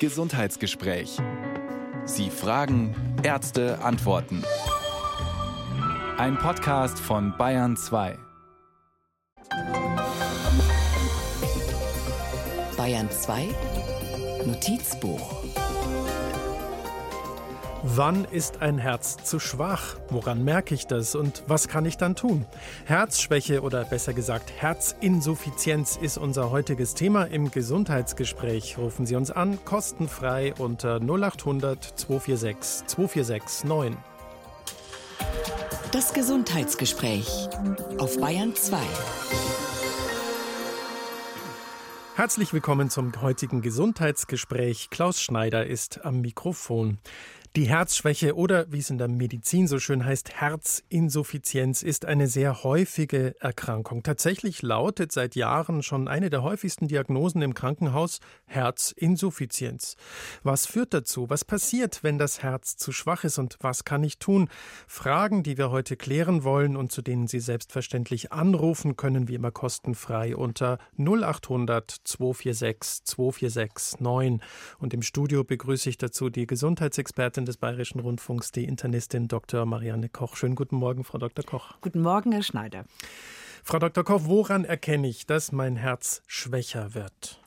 Gesundheitsgespräch. Sie fragen, Ärzte antworten. Ein Podcast von Bayern 2. Bayern 2 Notizbuch Wann ist ein Herz zu schwach? Woran merke ich das und was kann ich dann tun? Herzschwäche oder besser gesagt Herzinsuffizienz ist unser heutiges Thema im Gesundheitsgespräch. Rufen Sie uns an, kostenfrei unter 0800 246 246 9. Das Gesundheitsgespräch auf Bayern 2. Herzlich willkommen zum heutigen Gesundheitsgespräch. Klaus Schneider ist am Mikrofon. Die Herzschwäche oder wie es in der Medizin so schön heißt, Herzinsuffizienz ist eine sehr häufige Erkrankung. Tatsächlich lautet seit Jahren schon eine der häufigsten Diagnosen im Krankenhaus Herzinsuffizienz. Was führt dazu? Was passiert, wenn das Herz zu schwach ist und was kann ich tun? Fragen, die wir heute klären wollen und zu denen Sie selbstverständlich anrufen können, wie immer kostenfrei unter 0800 246 246 9. Und im Studio begrüße ich dazu die Gesundheitsexpertin Präsidentin des Bayerischen Rundfunks, die Internistin Dr. Marianne Koch. Schönen guten Morgen, Frau Dr. Koch. Guten Morgen, Herr Schneider. Frau Dr. Koch, woran erkenne ich, dass mein Herz schwächer wird?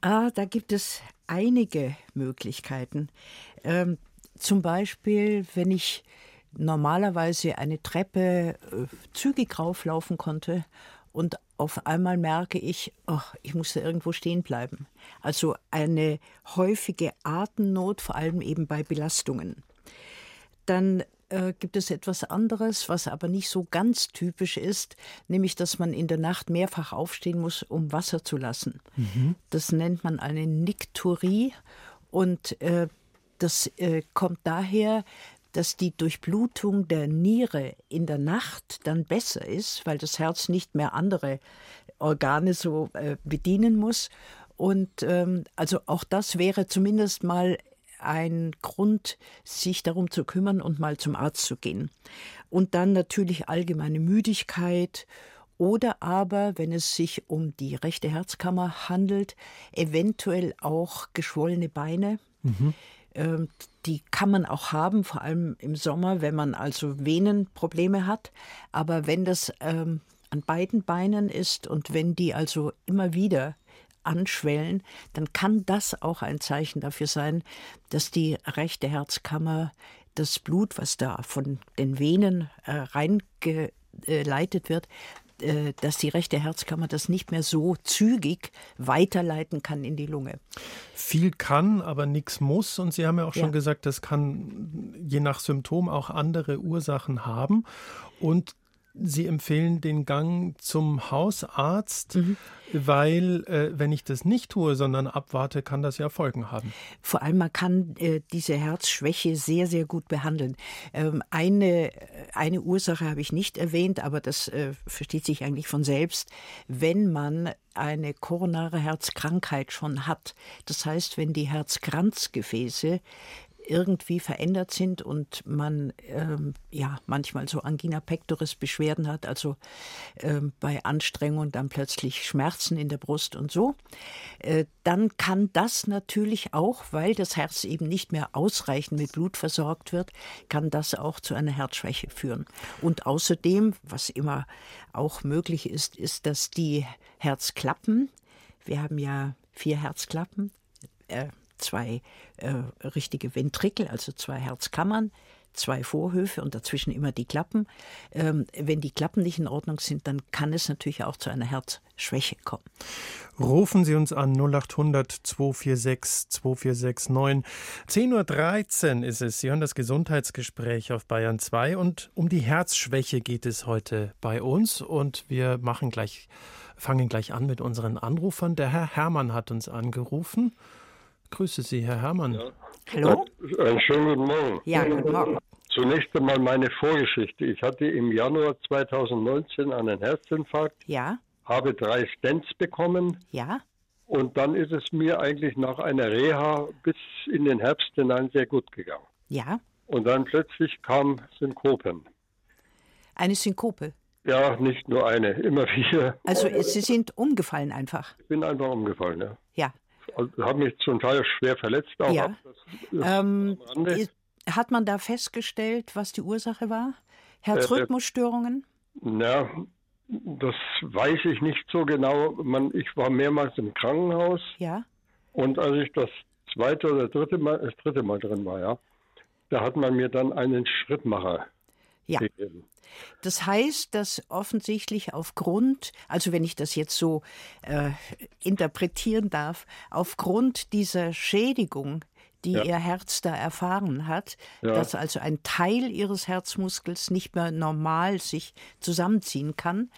Ah, da gibt es einige Möglichkeiten. Ähm, zum Beispiel, wenn ich normalerweise eine Treppe äh, zügig rauflaufen konnte und auf einmal merke ich, oh, ich muss da irgendwo stehen bleiben. Also eine häufige Atemnot, vor allem eben bei Belastungen. Dann äh, gibt es etwas anderes, was aber nicht so ganz typisch ist, nämlich dass man in der Nacht mehrfach aufstehen muss, um Wasser zu lassen. Mhm. Das nennt man eine Nikturie und äh, das äh, kommt daher, dass die Durchblutung der Niere in der Nacht dann besser ist, weil das Herz nicht mehr andere Organe so äh, bedienen muss. Und ähm, also auch das wäre zumindest mal ein Grund, sich darum zu kümmern und mal zum Arzt zu gehen. Und dann natürlich allgemeine Müdigkeit oder aber, wenn es sich um die rechte Herzkammer handelt, eventuell auch geschwollene Beine. Mhm. Ähm, die kann man auch haben, vor allem im Sommer, wenn man also Venenprobleme hat. Aber wenn das ähm, an beiden Beinen ist und wenn die also immer wieder anschwellen, dann kann das auch ein Zeichen dafür sein, dass die rechte Herzkammer das Blut, was da von den Venen äh, reingeleitet wird, dass die rechte Herzkammer das nicht mehr so zügig weiterleiten kann in die Lunge. Viel kann, aber nichts muss. Und Sie haben ja auch schon ja. gesagt, das kann je nach Symptom auch andere Ursachen haben. Und Sie empfehlen den Gang zum Hausarzt, mhm. weil äh, wenn ich das nicht tue, sondern abwarte, kann das ja Folgen haben. Vor allem man kann äh, diese Herzschwäche sehr, sehr gut behandeln. Ähm, eine, eine Ursache habe ich nicht erwähnt, aber das äh, versteht sich eigentlich von selbst. Wenn man eine koronare Herzkrankheit schon hat, das heißt, wenn die Herzkranzgefäße irgendwie verändert sind und man ähm, ja manchmal so Angina pectoris Beschwerden hat, also ähm, bei Anstrengung dann plötzlich Schmerzen in der Brust und so, äh, dann kann das natürlich auch, weil das Herz eben nicht mehr ausreichend mit Blut versorgt wird, kann das auch zu einer Herzschwäche führen. Und außerdem, was immer auch möglich ist, ist, dass die Herzklappen, wir haben ja vier Herzklappen, äh, zwei äh, richtige Ventrikel, also zwei Herzkammern, zwei Vorhöfe und dazwischen immer die Klappen. Ähm, wenn die Klappen nicht in Ordnung sind, dann kann es natürlich auch zu einer Herzschwäche kommen. Rufen Sie uns an 0800 246 2469. 10.13 Uhr ist es. Sie hören das Gesundheitsgespräch auf Bayern 2 und um die Herzschwäche geht es heute bei uns und wir machen gleich, fangen gleich an mit unseren Anrufern. Der Herr Hermann hat uns angerufen. Grüße Sie, Herr Herrmann. Ja. Hallo? Einen schönen guten Morgen. Ja, guten Morgen. Zunächst einmal meine Vorgeschichte. Ich hatte im Januar 2019 einen Herzinfarkt. Ja. Habe drei Stents bekommen. Ja. Und dann ist es mir eigentlich nach einer Reha bis in den Herbst hinein sehr gut gegangen. Ja. Und dann plötzlich kam Synkopen. Eine Synkope? Ja, nicht nur eine, immer wieder. Also Sie sind umgefallen einfach? Ich bin einfach umgefallen, ja. Also, habe mich zum Teil schwer verletzt. Auch Ja. Ähm, hat man da festgestellt, was die Ursache war? Herzrhythmusstörungen? Na, das weiß ich nicht so genau. Man, ich war mehrmals im Krankenhaus Ja. und als ich das zweite oder dritte Mal, das dritte Mal drin war, ja, da hat man mir dann einen Schrittmacher Ja. Das heißt, dass offensichtlich aufgrund, also wenn ich das jetzt so äh, interpretieren darf, aufgrund dieser Schädigung, die Ja. ihr Herz da erfahren hat, Ja. dass also ein Teil ihres Herzmuskels nicht mehr normal sich zusammenziehen kann,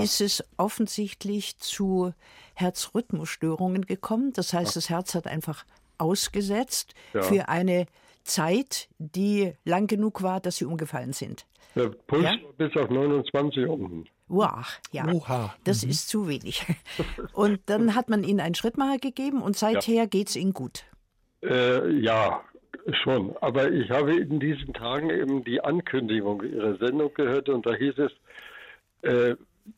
ist es offensichtlich zu Herzrhythmusstörungen gekommen. Das heißt, das Herz hat einfach ausgesetzt Ja. für eine Zeit, die lang genug war, dass sie umgefallen sind. Der Puls Ja? war bis auf 29 unten. Wow, ja. Oha. Das ist zu wenig. Und dann hat man ihnen einen Schrittmacher gegeben und seither geht es ihnen gut. Äh, ja, schon. Aber ich habe in diesen Tagen eben die Ankündigung Ihrer Sendung gehört und da hieß es, äh,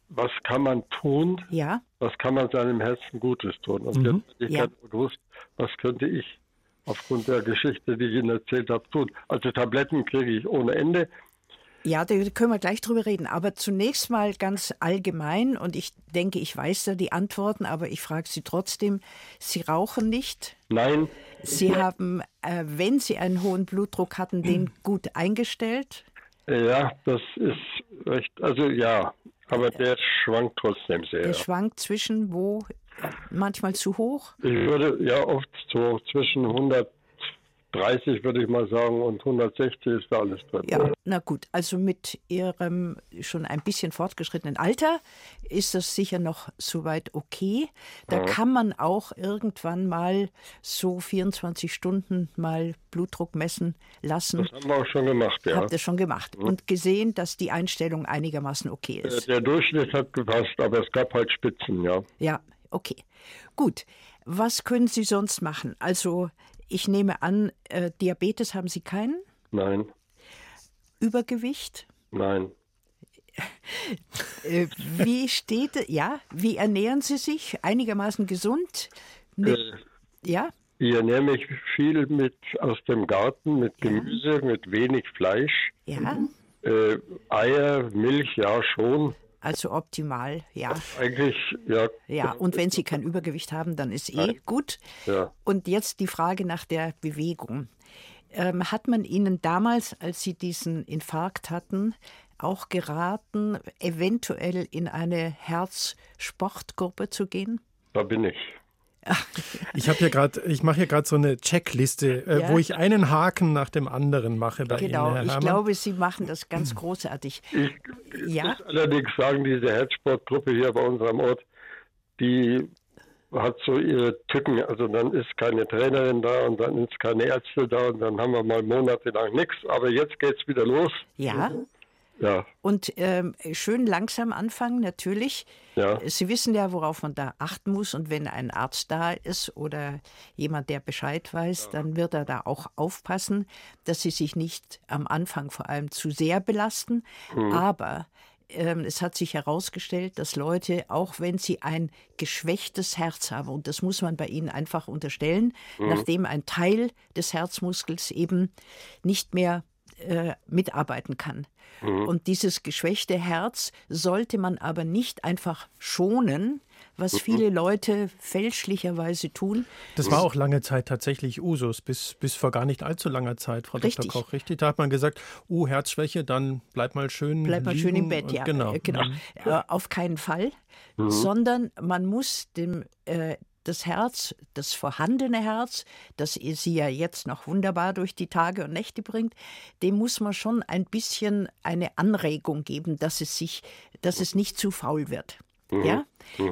was kann man tun, Ja, was kann man seinem Herzen Gutes tun. Und jetzt hätte ich Ja. gewusst, was könnte ich aufgrund der Geschichte, die ich Ihnen erzählt habe, tun. Also Tabletten kriege ich ohne Ende. ja, da können wir gleich drüber reden. Aber zunächst mal ganz allgemein und ich denke, ich weiß da die Antworten, aber ich frage Sie trotzdem, Sie rauchen nicht? Nein, Sie haben, äh, wenn Sie einen hohen Blutdruck hatten, den gut eingestellt? ja, das ist recht, also ja, aber der schwankt trotzdem sehr. Der schwankt zwischen wo? Manchmal zu hoch? Ich würde ja oft so zwischen 130, würde ich mal sagen, und 160 ist da alles drin. Ja, na gut, also mit Ihrem schon ein bisschen fortgeschrittenen Alter ist das sicher noch soweit okay. Da kann man auch irgendwann mal so 24 Stunden mal Blutdruck messen lassen. Das haben wir auch schon gemacht, ja. Habt ihr schon gemacht und gesehen, dass die Einstellung einigermaßen okay ist. Der Durchschnitt hat gepasst, aber es gab halt Spitzen, ja. Ja, okay. Gut. Was können Sie sonst machen? Also, ich nehme an, äh, Diabetes haben Sie keinen? Nein, Übergewicht? nein. Äh, wie steht, ja, wie ernähren Sie sich? Einigermaßen gesund? Mit, Äh, ja, ich ernähre mich viel mit aus dem Garten, mit Gemüse, mit wenig Fleisch. ja, Äh, Eier, Milch, ja schon. Also optimal, ja. Eigentlich, ja. Ja, und wenn Sie kein Übergewicht haben, dann ist eh gut. Ja. Und jetzt die Frage nach der Bewegung. Ähm, hat man Ihnen damals, als Sie diesen Infarkt hatten, auch geraten, eventuell in eine Herzsportgruppe zu gehen? Da bin ich. Ich habe hier gerade, ich mache hier gerade so eine Checkliste, äh, Ja. wo ich einen Haken nach dem anderen mache bei Genau, Ihnen, Herr ich glaube, Sie machen das ganz großartig. Ich Ja? muss allerdings sagen, diese Herzsportgruppe hier bei unserem Ort, die hat so ihre Tücken. Also dann ist keine Trainerin da und dann ist keine Ärzte da und dann haben wir mal monatelang nichts. Aber jetzt geht's wieder los. Ja, Ja, und ähm, schön langsam anfangen, natürlich. ja. Sie wissen ja, worauf man da achten muss. Und wenn ein Arzt da ist oder jemand, der Bescheid weiß, dann wird er da auch aufpassen, dass sie sich nicht am Anfang vor allem zu sehr belasten. Aber ähm, es hat sich herausgestellt, dass Leute, auch wenn sie ein geschwächtes Herz haben, und das muss man bei ihnen einfach unterstellen, nachdem ein Teil des Herzmuskels eben nicht mehr äh, mitarbeiten kann. Und dieses geschwächte Herz sollte man aber nicht einfach schonen, was viele Leute fälschlicherweise tun. Das war auch lange Zeit tatsächlich Usus, bis, bis vor gar nicht allzu langer Zeit, Frau Richtig. Dr. Koch. Richtig, da hat man gesagt, oh, Herzschwäche, dann bleib mal schön Bleib mal liegen. schön im Bett, ja. Genau. äh, genau. Äh, auf keinen Fall, sondern man muss dem äh, das Herz, das vorhandene Herz, das sie ja jetzt noch wunderbar durch die Tage und Nächte bringt, dem muss man schon ein bisschen eine Anregung geben, dass es sich, dass es nicht zu faul wird. Ja?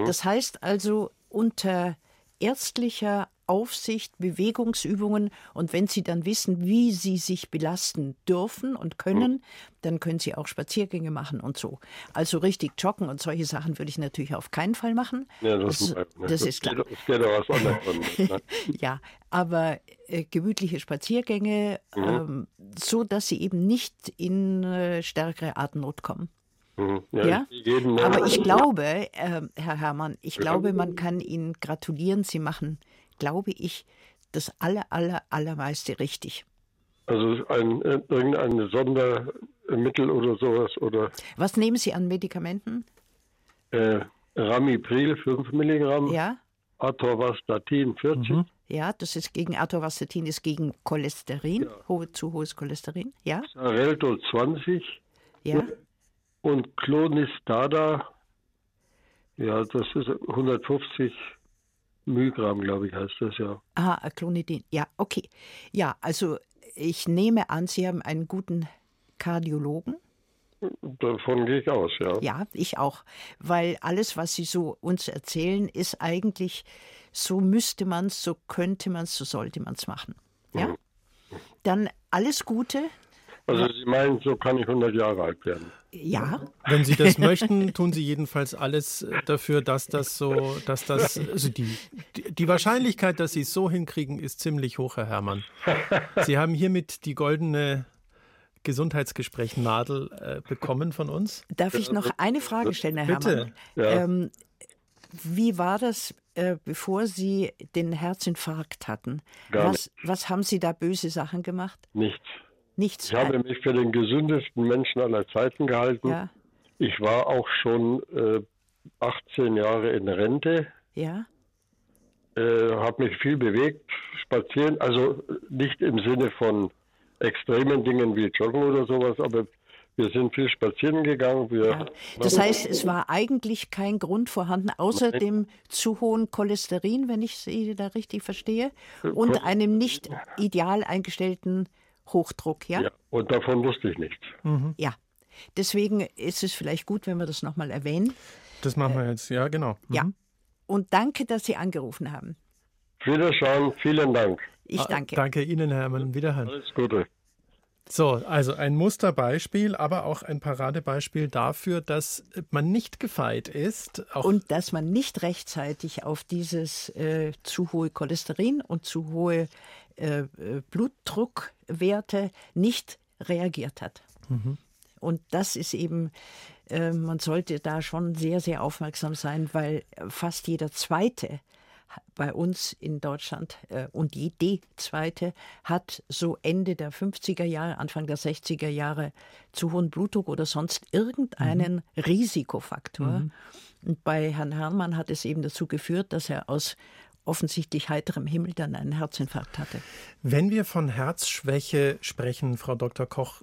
Das heißt also unter ärztlicher Aufsicht, Bewegungsübungen und wenn Sie dann wissen, wie Sie sich belasten dürfen und können, dann können Sie auch Spaziergänge machen und so. Also richtig joggen und solche Sachen würde ich natürlich auf keinen Fall machen. Ja, das, das, das ist klar. Geht, das geht auch was anderes. ne? Ja, aber äh, gemütliche Spaziergänge, ähm, so dass Sie eben nicht in äh, stärkere Atemnot kommen. Mhm. Ja, Ja, ich aber ich glaube, äh, Herr Herrmann, ich glaube, man kann Ihnen gratulieren. Sie machen glaube ich, das aller, aller, allermeiste richtig. Also ein, äh, irgendein Sondermittel oder sowas oder Was nehmen Sie an Medikamenten? äh, Ramipril 5 Milligramm, Ja, Atorvastatin 40, ja, das ist gegen Atorvastatin, ist gegen Cholesterin, hohe, zu hohes Cholesterin. Ja, Xarelto 20 ja, und Clonistada, ja, das ist 150 Milligramm, glaube ich, heißt das ja. aha, Clonidin. Ja, okay. Ja, also ich nehme an, Sie haben einen guten Kardiologen. Davon gehe ich aus, ja. Ja, ich auch. Weil alles, was Sie so uns erzählen, ist eigentlich, so müsste man es, so könnte man es, so sollte man es machen. Ja? Dann alles Gute. Also Sie meinen, so kann ich 100 Jahre alt werden. Ja, Wenn Sie das möchten, tun Sie jedenfalls alles äh, dafür, dass das so, dass das, also die, die, Wahrscheinlichkeit, dass Sie es so hinkriegen, ist ziemlich hoch, Herr Herrmann. Sie haben hiermit die goldene Gesundheitsgespräch-Nadel äh, bekommen von uns. darf ich noch eine Frage stellen, Herr Bitte. Herrmann? Ja. Ähm, wie war das, äh, bevor Sie den Herzinfarkt hatten? Gar was, was haben Sie da böse Sachen gemacht? Nichts. Nichts. Ich habe mich für den gesündesten Menschen aller Zeiten gehalten. ja, Ich war auch schon äh, 18 Jahre in Rente, ja, äh, habe mich viel bewegt, spazieren, also nicht im Sinne von extremen Dingen wie Joggen oder sowas, aber wir sind viel spazieren gegangen. Ja. Das heißt, es war eigentlich kein Grund vorhanden, außer Nein. dem zu hohen Cholesterin, wenn ich Sie da richtig verstehe, und einem nicht ideal eingestellten Hochdruck, ja? ja, und davon wusste ich nichts. Ja. Deswegen ist es vielleicht gut, wenn wir das nochmal erwähnen. Das machen wir jetzt, ja, genau. Mhm. Ja. Und danke, dass Sie angerufen haben. Wiederschauen, vielen Dank. Ich Ah, danke. Danke Ihnen, Herr Herrmann. Wiederhören. Alles Gute. So, also ein Musterbeispiel, aber auch ein Paradebeispiel dafür, dass man nicht gefeit ist. Auch Und dass man nicht rechtzeitig auf dieses äh, zu hohe Cholesterin und zu hohe äh, äh, Blutdruckwerte nicht reagiert hat. Und das ist eben, äh, man sollte da schon sehr, sehr aufmerksam sein, weil fast jeder Zweite bei uns in Deutschland äh, und jede Zweite hat so Ende der 50er Jahre, Anfang der 60er Jahre zu hohen Blutdruck oder sonst irgendeinen Risikofaktor. Und bei Herrn Herrmann hat es eben dazu geführt, dass er aus offensichtlich heiterem Himmel dann einen Herzinfarkt hatte. Wenn wir von Herzschwäche sprechen, Frau Dr. Koch,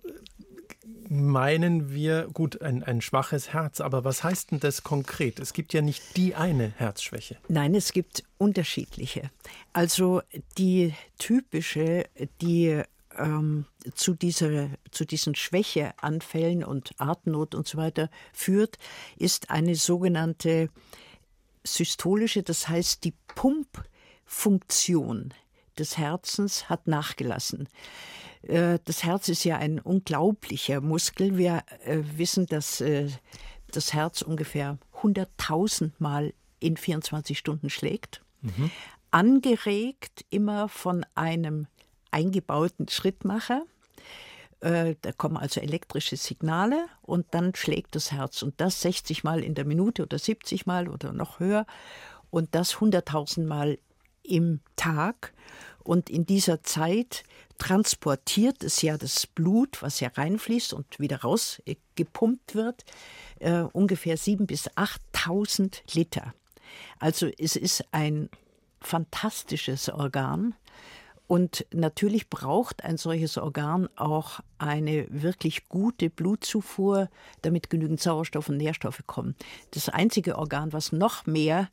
meinen wir, gut, ein, ein schwaches Herz, aber was heißt denn das konkret? Es gibt ja nicht die eine Herzschwäche. Nein, es gibt unterschiedliche. Also die typische, die ähm, zu, dieser, zu diesen Schwächeanfällen und Atemnot und so weiter führt, ist eine sogenannte systolische, das heißt die Pumpfunktion des Herzens hat nachgelassen. Äh, Das Herz ist ja ein unglaublicher Muskel. Wir äh, wissen, dass äh, das Herz ungefähr 100.000 Mal in 24 Stunden schlägt. Angeregt immer von einem eingebauten Schrittmacher. Äh, Da kommen also elektrische Signale und dann schlägt das Herz. Und das 60 Mal in der Minute oder 70 Mal oder noch höher. Und das 100.000 Mal im Tag. Und in dieser Zeit transportiert es ja das Blut, was ja reinfließt und wieder raus äh, gepumpt wird, äh, ungefähr 7.000 bis 8.000 Liter. Also es ist ein fantastisches Organ. Und natürlich braucht ein solches Organ auch eine wirklich gute Blutzufuhr, damit genügend Sauerstoff und Nährstoffe kommen. Das einzige Organ, was noch mehr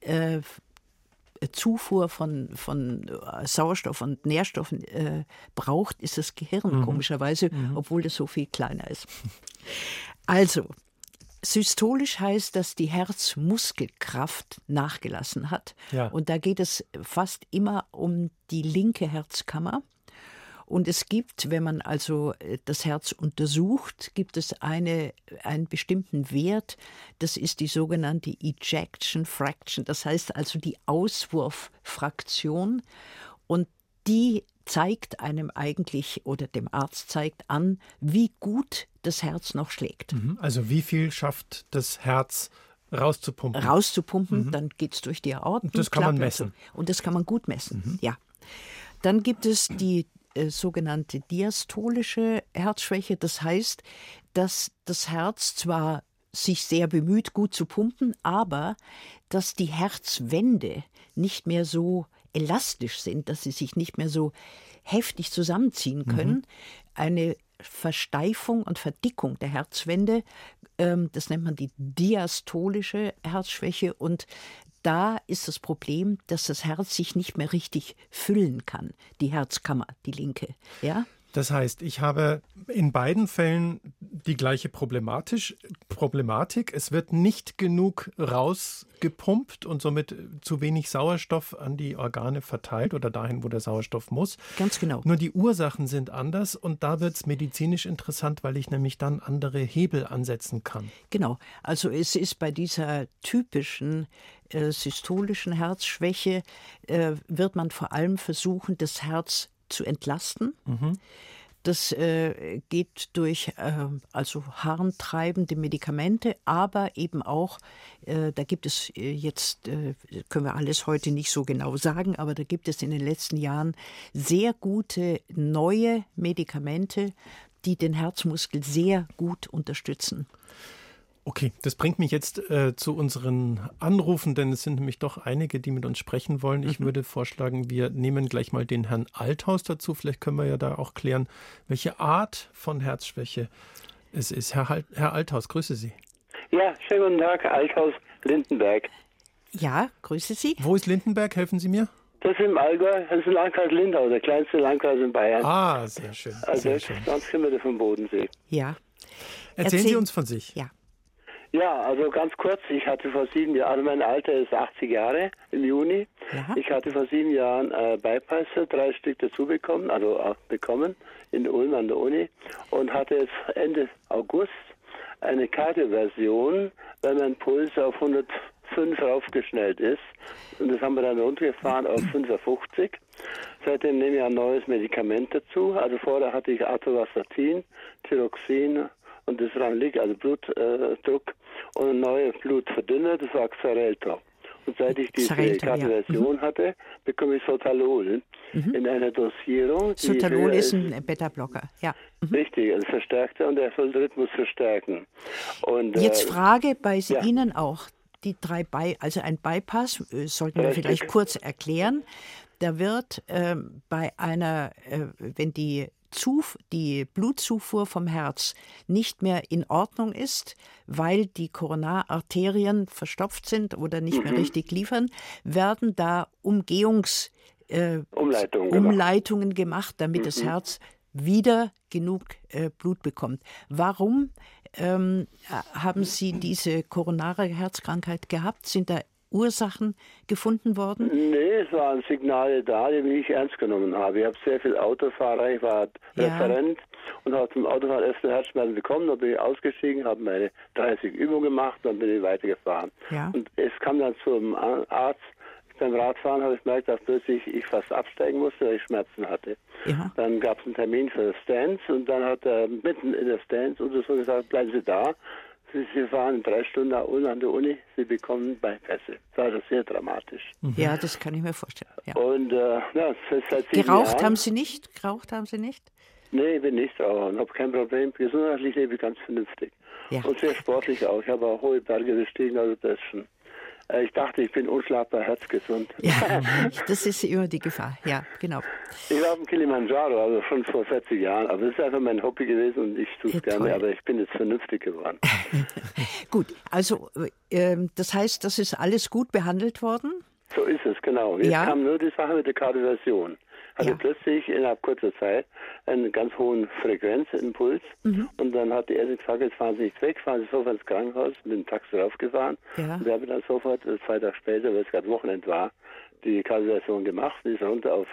äh, Zufuhr von, von äh, Sauerstoff und Nährstoffen äh, braucht, ist das Gehirn, komischerweise, obwohl das so viel kleiner ist. Also, systolisch heißt, dass die Herzmuskelkraft nachgelassen hat. Ja. Und da geht es fast immer um die linke Herzkammer. Und es gibt, wenn man also äh, das Herz untersucht, gibt es eine, einen bestimmten Wert, das ist die sogenannte Ejection Fraction, das heißt also die Auswurffraktion. Und die zeigt einem eigentlich oder dem Arzt zeigt an, wie gut das Herz noch schlägt. Mhm. Also wie viel schafft das Herz rauszupumpen. rauszupumpen, dann geht es durch die Aorten. Das kann man messen. Und das kann man gut messen, ja. Dann gibt es die äh, sogenannte diastolische Herzschwäche. Das heißt, dass das Herz zwar sich sehr bemüht, gut zu pumpen, aber dass die Herzwände nicht mehr so elastisch sind, dass sie sich nicht mehr so heftig zusammenziehen können. Eine Versteifung und Verdickung der Herzwände, ähm, das nennt man die diastolische Herzschwäche und da ist das Problem, dass das Herz sich nicht mehr richtig füllen kann, die Herzkammer, die linke. Ja? Das heißt, ich habe in beiden Fällen die gleiche Problematik. Es wird nicht genug rausgepumpt und somit zu wenig Sauerstoff an die Organe verteilt oder dahin, wo der Sauerstoff muss. Ganz genau. Nur die Ursachen sind anders und da wird es medizinisch interessant, weil ich nämlich dann andere Hebel ansetzen kann. Genau. Also es ist bei dieser typischen äh, systolischen Herzschwäche, äh, wird man vor allem versuchen, das Herz zu entlasten. Das äh, geht durch äh, also harntreibende Medikamente, aber eben auch, äh, da gibt es äh, jetzt, äh, können wir alles heute nicht so genau sagen, aber da gibt es in den letzten Jahren sehr gute neue Medikamente, die den Herzmuskel sehr gut unterstützen. Okay, das bringt mich jetzt äh, zu unseren Anrufen, denn es sind nämlich doch einige, die mit uns sprechen wollen. Ich würde vorschlagen, wir nehmen gleich mal den Herrn Althaus dazu. Vielleicht können wir ja da auch klären, welche Art von Herzschwäche es ist. Herr, Hal- Herr Althaus, grüße Sie. Ja, schönen guten Tag, Althaus Lindenberg. Ja, grüße Sie. Wo ist Lindenberg? Helfen Sie mir? Das ist im Allgäu, das ist im Landkreis Lindau, der kleinste Landkreis in Bayern. Ah, sehr schön. also Sehr schön. ganz Kilometer vom Bodensee. Ja. Erzählen Sie Erzähl- uns von sich. Ja. Ja, also ganz kurz, ich hatte vor sieben Jahren, also mein Alter ist 80 Jahre im Juni. Ja. Ich hatte vor sieben Jahren äh, Bypass, drei Stück dazu bekommen, also auch bekommen in Ulm an der Uni und hatte jetzt Ende August eine Kardioversion, weil mein Puls auf 105 raufgeschnellt ist. Und das haben wir dann runtergefahren auf 55. Seitdem nehme ich ein neues Medikament dazu. Also vorher hatte ich Atorvastatin, Thyroxin und das Ranlig, also Blutdruck äh, und ein neues Blutverdünner, das war Xarelto. Und seit ich diese Xarelto, ja. Kardioversion hatte, bekomme ich Sotalol in einer Dosierung. Sotalol ist ein Beta-Blocker. Ja. Richtig, ein Verstärkter und der soll den Rhythmus verstärken. Und, Jetzt äh, Frage bei ja. Ihnen auch. Die drei By also ein Bypass, äh, sollten wir vielleicht kurz erklären. Da wird ähm, bei einer, äh, wenn die, Zuf die Blutzufuhr vom Herz nicht mehr in Ordnung ist, weil die Koronararterien verstopft sind oder nicht Mhm. mehr richtig liefern, werden da Umgehungs äh, Umleitungen gemacht. Gemacht, damit das Mhm. Herz wieder genug äh, Blut bekommt. Warum ähm, äh, haben Sie diese koronare Herzkrankheit gehabt? Sind da Ursachen gefunden worden? Nee, es waren Signale da, die ich ernst genommen habe. Ich habe sehr viel Autofahrer, ich war Ja. Referent und habe zum Autofahren erste Herzschmerzen bekommen, dann bin ich ausgestiegen, habe meine 30 Übungen gemacht, dann bin ich weitergefahren. Ja. Und es kam dann zum Arzt, beim Radfahren habe ich gemerkt, dass plötzlich ich fast absteigen musste, weil ich Schmerzen hatte. Ja. Dann gab es einen Termin für Stance und dann hat er mitten in der Stance und so gesagt, bleiben Sie da. Sie, Sie fahren drei Stunden nach Ulm an der Uni, Sie bekommen Bypässe. Das war das sehr dramatisch. Ja, das kann ich mir vorstellen. Ja. Und äh, ja, seit Geraucht Jahren, haben Sie nicht? Geraucht haben Sie nicht? Nee, ich bin nicht Raucher und habe kein Problem. Gesundheitlich lebe ich ganz vernünftig. Ja. Und sehr sportlich auch. Ich habe auch hohe Berge bestiegen, also das schon. Äh, Ich dachte, ich bin unschlagbar herzgesund. Ja, das ist immer die Gefahr. Ja, genau. Ich war auf dem Kilimanjaro, also schon vor 40 Jahren. Aber das ist einfach mein Hobby gewesen und ich tue es Ja, gerne. Aber ich bin jetzt vernünftig geworden. Gut, also äh, das heißt, das ist alles gut behandelt worden? So ist es, genau. Jetzt Ja. kam nur die Sache mit der Kardioversion. Hatte Ja. plötzlich innerhalb kurzer Zeit einen ganz hohen Frequenzimpuls. Mhm. Und dann hat die Ärztin gesagt, jetzt fahren Sie nicht weg, fahren Sie sofort ins Krankenhaus, mit dem Taxi raufgefahren. Ja. Und wir haben dann sofort, äh, zwei Tage später, weil es gerade Wochenende war, die Kardioversion gemacht. Die ist runter auf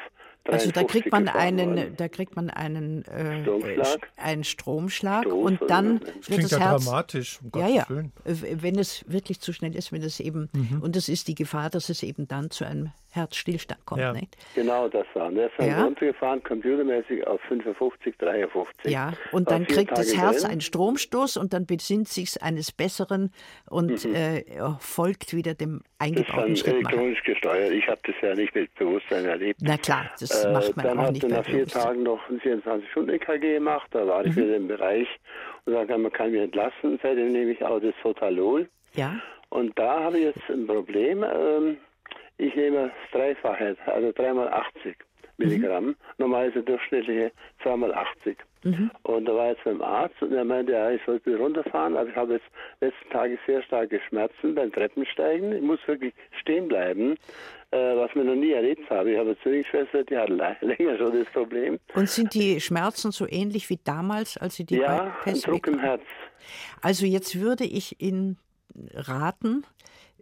53 Also da kriegt man einen, worden. da kriegt man einen äh, Stromschlag. einen Stromschlag Stoß und oder dann was? wird Klingt das ja Herz dramatisch, um ja, ja. Willen. Wenn es wirklich zu schnell ist, wenn es eben, und es ist die Gefahr, dass es eben dann zu einem Herzstillstand kommt. Ja. Nicht? Genau, das war. Und er ist dann Ja. runtergefahren, computermäßig auf 55, 53. Ja, und dann kriegt das Tage Herz drin. einen Stromstoß und dann besinnt sich eines Besseren und äh, folgt wieder dem Mhm. Das eingebauten dann Schrittmacher. elektronisch gesteuert. Ich habe das ja nicht mit Bewusstsein erlebt. Na klar, das Äh, macht man dann auch hat nicht er bei nach vier. Tagen noch ein 24-Stunden-EKG gemacht. Da war Mhm. ich wieder im Bereich und sagte, man kann mich entlassen. Seitdem nehme ich auch das Sotalol. Ja, Und da habe ich jetzt ein Problem. Ähm, ich nehme das Dreifache, also dreimal 80 Milligramm. Normal ist der durchschnittliche zweimal 80. Und da war jetzt beim Arzt und er meinte, ja, ich sollte runterfahren, aber ich habe jetzt letzten Tage sehr starke Schmerzen beim Treppensteigen. Ich muss wirklich stehen bleiben, äh, was mir noch nie erlebt habe. Ich habe eine Zwillingsschwester, die hat länger schon das Problem. und sind die Schmerzen so ähnlich wie damals, als Sie die ja, ein Druck im? Herz. Also jetzt würde ich Ihnen raten,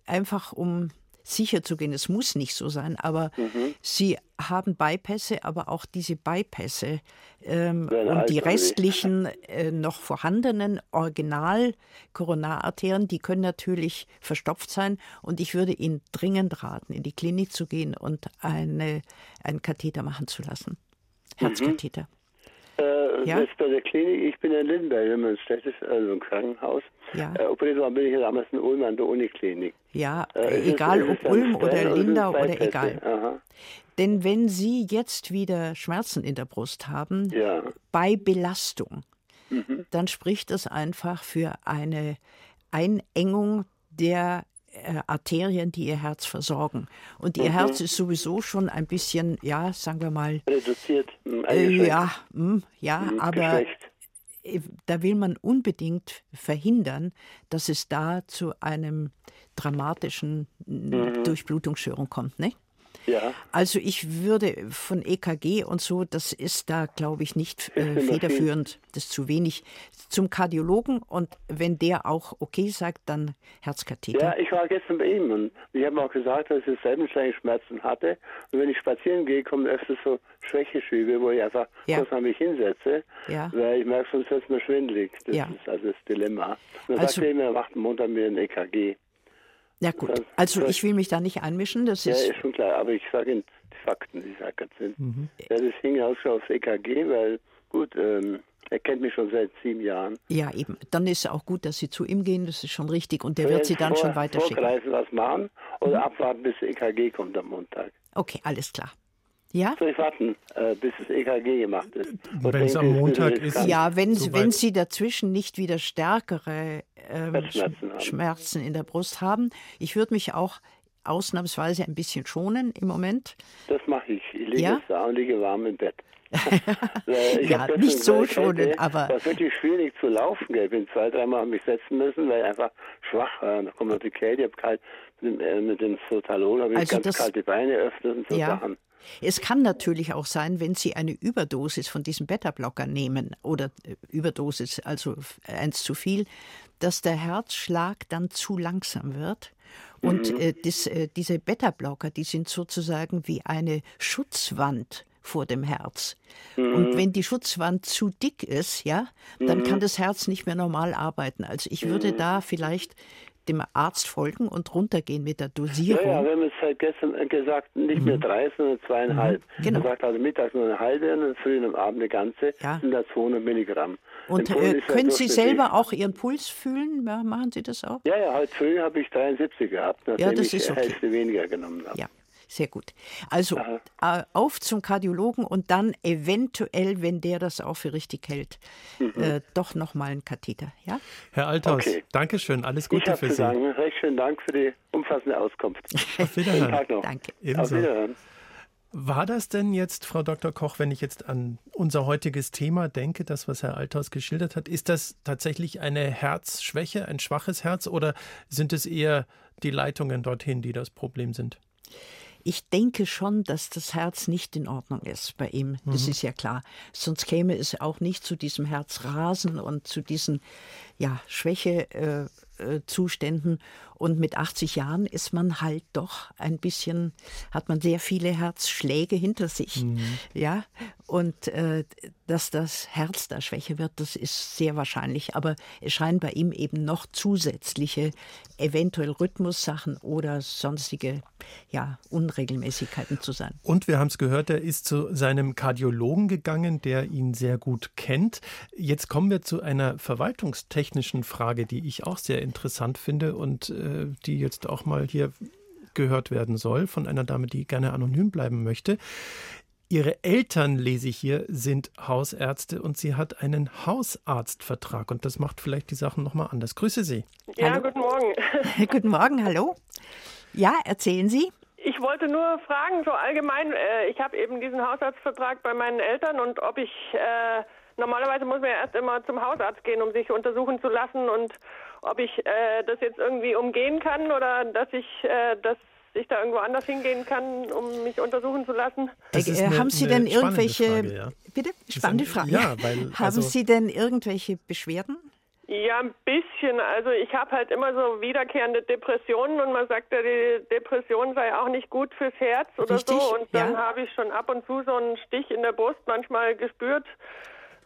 einfach um sicher zu gehen, es muss nicht so sein, aber Mhm. Sie haben Bypässe, aber auch diese Bypässe ähm, und die restlichen äh, noch vorhandenen Original-Koronararterien, die können natürlich verstopft sein und ich würde Ihnen dringend raten, in die Klinik zu gehen und eine, einen Katheter machen zu lassen. Herzkatheter. Äh, Ja? Jetzt bei der Klinik, ich bin in Lindenberg, wenn man städtisch, also im Krankenhaus. Ja. Äh, operiert worden bin ich ja damals in Ulm an der Uniklinik. Ja, Äh, ist es- egal ist ob Ulm oder Lindau oder Bypässe? egal. Aha. Denn wenn Sie jetzt wieder Schmerzen in der Brust haben, Ja. bei Belastung, Mhm. dann spricht das einfach für eine Einengung der äh, Arterien, die Ihr Herz versorgen. Und Mhm. Ihr Herz ist sowieso schon ein bisschen, ja, sagen wir mal, Reduziert. äh, ja, hm, ja, hm, aber geschwächt. äh, da will man unbedingt verhindern, dass es da zu einem dramatischen Mhm. Durchblutungsstörung kommt, ne? Ja. Also ich würde von EKG und so, das ist da, glaube ich, nicht äh, immer federführend. Das ist zu wenig. Zum Kardiologen und wenn der auch okay sagt, dann Herzkatheter. Ja, ich war gestern bei ihm und ich habe auch gesagt, dass ich Seitenschlägenschmerzen hatte. Und wenn ich spazieren gehe, kommen öfters so Schwächeschübe, wo ich einfach Ja. kurz an mich hinsetze, Ja. weil ich merke, sonst wird es mir schwindelig. Das Ja. ist also das Dilemma. Und dann Also- sagt er mir, er macht Montag mir ein EKG. Ja gut, Das- also ich will mich da nicht einmischen. Das Ja, ist ist schon klar, aber ich sage Ihnen die Fakten, die Sachen sind. Mhm. Ja, das hing aus aufs EKG, weil, gut, ähm, er kennt mich schon seit sieben Jahren. ja eben. Dann ist es auch gut, dass Sie zu ihm gehen. Das ist schon richtig und der wird Sie dann vor, schon weiterschicken. Mhm. Vorgreifen was machen oder abwarten, bis das EKG kommt am Montag. Okay, alles klar. Ja? Soll ich warten, äh, bis das EKG gemacht ist? Wenn es am Montag ist- Ja, wenn, Sie- Soweit. wenn Sie dazwischen nicht wieder stärkere ähm, Herzschmerzen Sch- haben. Schmerzen in der Brust haben, ich würde mich auch ausnahmsweise ein bisschen schonen im Moment. Das mache ich. Ich liege Ja? jetzt da und liege warm im Bett. Äh, ich Ja, nicht so bei Kälte, schonen, aber- war wirklich schwierig zu laufen. Gell. Ich bin zwei, dreimal mich setzen müssen, weil ich einfach schwach war. Da kommt noch die Kälte, ich habe kalt, mit dem, äh, mit dem Sotalol habe ich Also ganz das- kalte Beine öffnet und so Ja. Sachen. Es kann natürlich auch sein, wenn Sie eine Überdosis von diesem Beta-Blocker nehmen oder äh, Überdosis, also eins zu viel, dass der Herzschlag dann zu langsam wird. Und äh, das, äh, diese Beta-Blocker, die sind sozusagen wie eine Schutzwand vor dem Herz. Und wenn die Schutzwand zu dick ist, ja, dann kann das Herz nicht mehr normal arbeiten. Also ich würde da vielleicht dem Arzt folgen und runtergehen mit der Ja, Dosierung. ja, wir haben es seit gestern äh, gesagt, nicht mehr drei, sondern zweieinhalb. Genau. Er sagt also mittags nur eine halbe und früh und am Abend eine ganze, Ja. sind da 200 Milligramm. Und äh, ja können Sie selber auch Ihren Puls fühlen? Ja, machen Sie das auch? Ja, ja, heute früh habe ich 73 gehabt, nachdem das ich ist die okay. Hälfte weniger genommen habe. Ja, sehr gut. Also äh, auf zum Kardiologen und dann eventuell, wenn der das auch für richtig hält, Mhm. äh, doch nochmal ein Katheter. Ja? Herr Althaus, Okay. Dankeschön, alles Ich Gute habe für zu Sie. danken. Recht schönen Dank für die umfassende Auskunft. Auf Wiederhören. Tag noch. Danke. Auf Ebenso. Wiederhören. War das denn jetzt, Frau Dr. Koch, wenn ich jetzt an unser heutiges Thema denke, das, was Herr Althaus geschildert hat, ist das tatsächlich eine Herzschwäche, ein schwaches Herz oder sind es eher die Leitungen dorthin, die das Problem sind? Ich denke schon, dass das Herz nicht in Ordnung ist bei ihm. Das ist ja klar. Sonst käme es auch nicht zu diesem Herzrasen und zu diesen ja, Schwächezuständen. Äh, Zuständen. Und mit 80 Jahren ist man halt doch ein bisschen, hat man sehr viele Herzschläge hinter sich. Ja. Und äh, dass das Herz da schwächer wird, das ist sehr wahrscheinlich. Aber es scheinen bei ihm eben noch zusätzliche, eventuell Rhythmussachen oder sonstige ja, Unregelmäßigkeiten zu sein. Und wir haben es gehört, er ist zu seinem Kardiologen gegangen, der ihn sehr gut kennt. Jetzt kommen wir zu einer verwaltungstechnischen Frage, die ich auch sehr interessant finde und äh, die jetzt auch mal hier gehört werden soll von einer Dame, die gerne anonym bleiben möchte. Ihre Eltern, lese ich hier, sind Hausärzte und sie hat einen Hausarztvertrag. Und das macht vielleicht die Sachen nochmal anders. Grüße Sie. Ja, hallo. guten Morgen. guten Morgen, hallo. Ja, erzählen Sie. Ich wollte nur fragen, so allgemein, äh, ich habe eben diesen Hausarztvertrag bei meinen Eltern und ob ich, äh, normalerweise muss man ja erst immer zum Hausarzt gehen, um sich untersuchen zu lassen und ob ich äh, das jetzt irgendwie umgehen kann oder dass ich äh, das ich da irgendwo anders hingehen kann, um mich untersuchen zu lassen. Äh, eine, haben Sie denn irgendwelche Frage, ja. bitte spannende Frage? Ja, weil, haben also, Sie denn irgendwelche Beschwerden? Ja, ein bisschen. Also ich habe halt immer so wiederkehrende Depressionen und man sagt ja, die Depression sei auch nicht gut fürs Herz oder Richtig, so. Und dann ja. habe ich schon ab und zu so einen Stich in der Brust manchmal gespürt,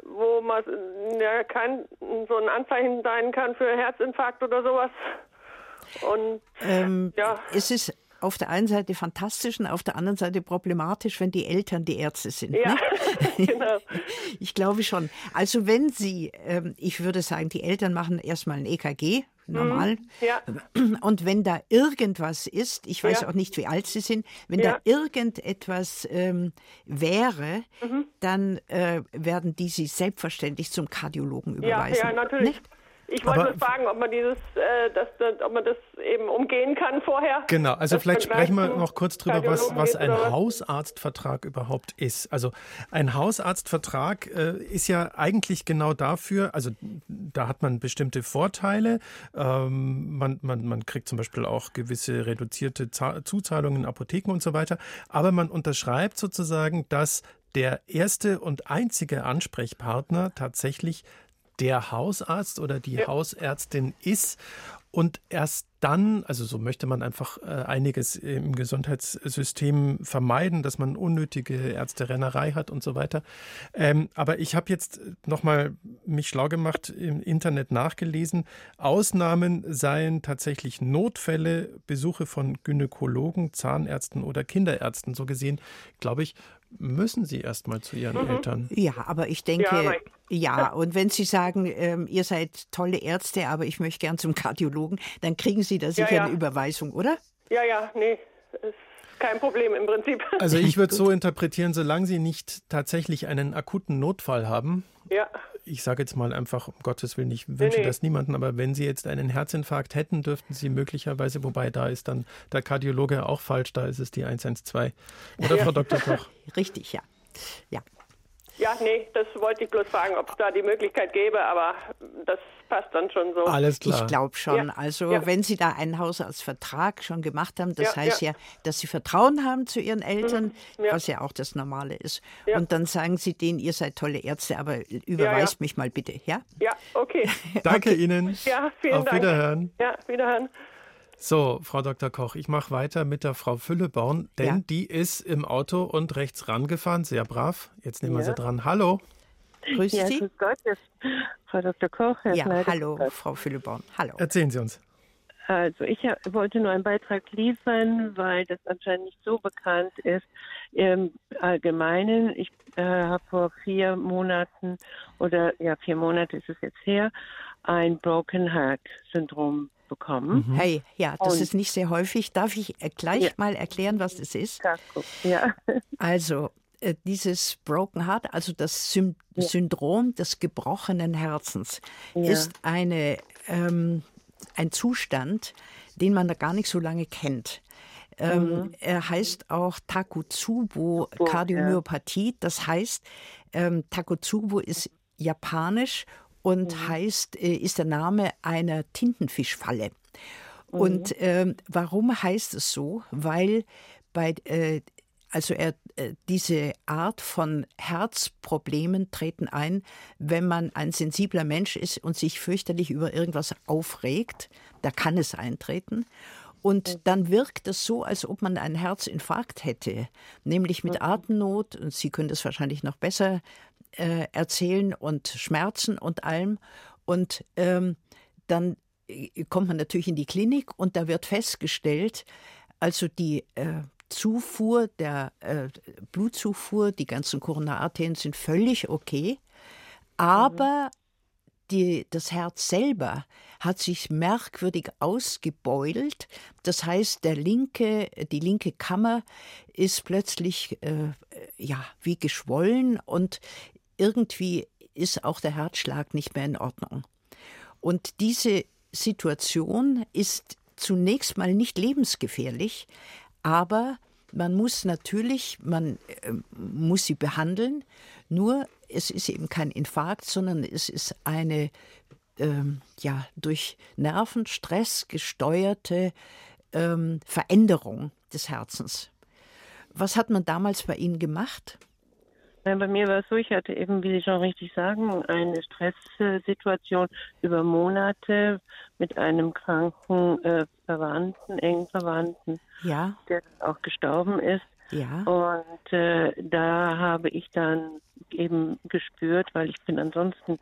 wo man ja kein so ein Anzeichen sein kann für Herzinfarkt oder sowas. Und ähm, ja. Es ist auf der einen Seite fantastisch und auf der anderen Seite problematisch, wenn die Eltern die Ärzte sind. Ja, ne? genau. Ich glaube schon. Also wenn Sie, ähm, ich würde sagen, die Eltern machen erstmal ein EKG, normal. Mhm, ja. Und wenn da irgendwas ist, ich weiß ja. auch nicht, wie alt Sie sind, wenn ja. da irgendetwas ähm, wäre, mhm. dann äh, werden die Sie selbstverständlich zum Kardiologen überweisen. Ja, ja natürlich. Nicht? Ich wollte nur fragen, ob man dieses, äh, das, ob man das eben umgehen kann vorher. Genau, also vielleicht sprechen wir noch kurz drüber, was, was ein was? Hausarztvertrag überhaupt ist. Also ein Hausarztvertrag äh, ist ja eigentlich genau dafür, also da hat man bestimmte Vorteile. Ähm, man, man, man kriegt zum Beispiel auch gewisse reduzierte Zuzahlungen in Apotheken und so weiter. Aber man unterschreibt sozusagen, dass der erste und einzige Ansprechpartner tatsächlich der Hausarzt oder die ja. Hausärztin ist und erst dann, also so möchte man einfach äh, einiges im Gesundheitssystem vermeiden, dass man unnötige Ärzterennerei hat und so weiter. Ähm, aber ich habe jetzt nochmal mich schlau gemacht, im Internet nachgelesen. Ausnahmen seien tatsächlich Notfälle, Besuche von Gynäkologen, Zahnärzten oder Kinderärzten. So gesehen, glaube ich, müssen sie erstmal zu ihren mhm. Eltern. Ja, aber ich denke, ja, ja, und wenn Sie sagen, ähm, ihr seid tolle Ärzte, aber ich möchte gern zum Kardiologen, dann kriegen Sie da sicher ja, ja. eine Überweisung, oder? Ja, ja, nee, ist kein Problem im Prinzip. Also ich würde es so interpretieren, solange Sie nicht tatsächlich einen akuten Notfall haben, ja. ich sage jetzt mal einfach, um Gottes Willen, ich wünsche nee, nee. das niemandem, aber wenn Sie jetzt einen Herzinfarkt hätten, dürften Sie möglicherweise, wobei da ist dann der Kardiologe auch falsch, da ist es die 112. Oder ja. Frau Dr. Koch? Richtig, ja. Ja. Ja, nee, das wollte ich bloß fragen, ob es da die Möglichkeit gäbe, aber das passt dann schon so. Alles klar. Ich glaube schon. Ja. Also ja. wenn Sie da einen Haushaltsvertrag schon gemacht haben, das ja, heißt ja. dass Sie Vertrauen haben zu Ihren Eltern, mhm. was ja auch das Normale ist. Und dann sagen Sie denen, ihr seid tolle Ärzte, aber überweist mich mal bitte, ja? Ja, okay. Danke okay. Ihnen. Ja, vielen Auf Dank. Wiederhören. Ja, Wiederhören. So, Frau Dr. Koch, ich mache weiter mit der Frau Fülleborn, denn ja. die ist im Auto und rechts rangefahren, sehr brav. Jetzt nehmen wir sie dran. Hallo. Grüß ja, Sie. Grüß Gott, Frau Dr. Koch. Herr ja, hallo, Frau Fülleborn. Hallo. Erzählen Sie uns. Also ich wollte nur einen Beitrag liefern, weil das anscheinend nicht so bekannt ist im Allgemeinen. Ich äh, habe vor vier Monaten oder ja vier Monate ist es jetzt her ein Broken Heart Syndrom bekommen. Mhm. Hey, ja, das Und, ist nicht sehr häufig. Darf ich äh, gleich ja. mal erklären, was das ist? Ja. Also, äh, dieses Broken Heart, also das Sym ja. Syndrom des gebrochenen Herzens, ja. ist eine, ähm, ein Zustand, den man da gar nicht so lange kennt. Ähm, mhm. Er heißt auch Takotsubo Kardiomyopathie. Das heißt, ähm, Takotsubo ist japanisch und mhm. heißt, äh, ist der Name einer Tintenfischfalle. Mhm. Und ähm, warum heißt es so? Weil bei äh, also er, äh, diese Art von Herzproblemen treten ein, wenn man ein sensibler Mensch ist und sich fürchterlich über irgendwas aufregt. Da kann es eintreten. Und dann wirkt es so, als ob man einen Herzinfarkt hätte, nämlich mit Atemnot. Und Sie können das wahrscheinlich noch besser äh, erzählen und Schmerzen und allem. Und ähm, dann äh, kommt man natürlich in die Klinik und da wird festgestellt, also die äh, Zufuhr, der äh, Blutzufuhr, die ganzen Koronararterien sind völlig okay, aber die, das Herz selber hat sich merkwürdig ausgebeult. Das heißt, der linke, die linke Kammer ist plötzlich äh, ja wie geschwollen und irgendwie ist auch der Herzschlag nicht mehr in Ordnung. Und diese Situation ist zunächst mal nicht lebensgefährlich, aber man muss natürlich, man äh, muss sie behandeln, nur es ist eben kein Infarkt, sondern es ist eine ähm, ja, durch Nervenstress gesteuerte ähm, Veränderung des Herzens. Was hat man damals bei Ihnen gemacht? Bei mir war es so, ich hatte eben, wie Sie schon richtig sagen, eine Stresssituation über Monate mit einem kranken äh, Verwandten, engen Verwandten, ja. der auch gestorben ist. Ja. Und äh, da habe ich dann eben gespürt, weil ich bin ansonsten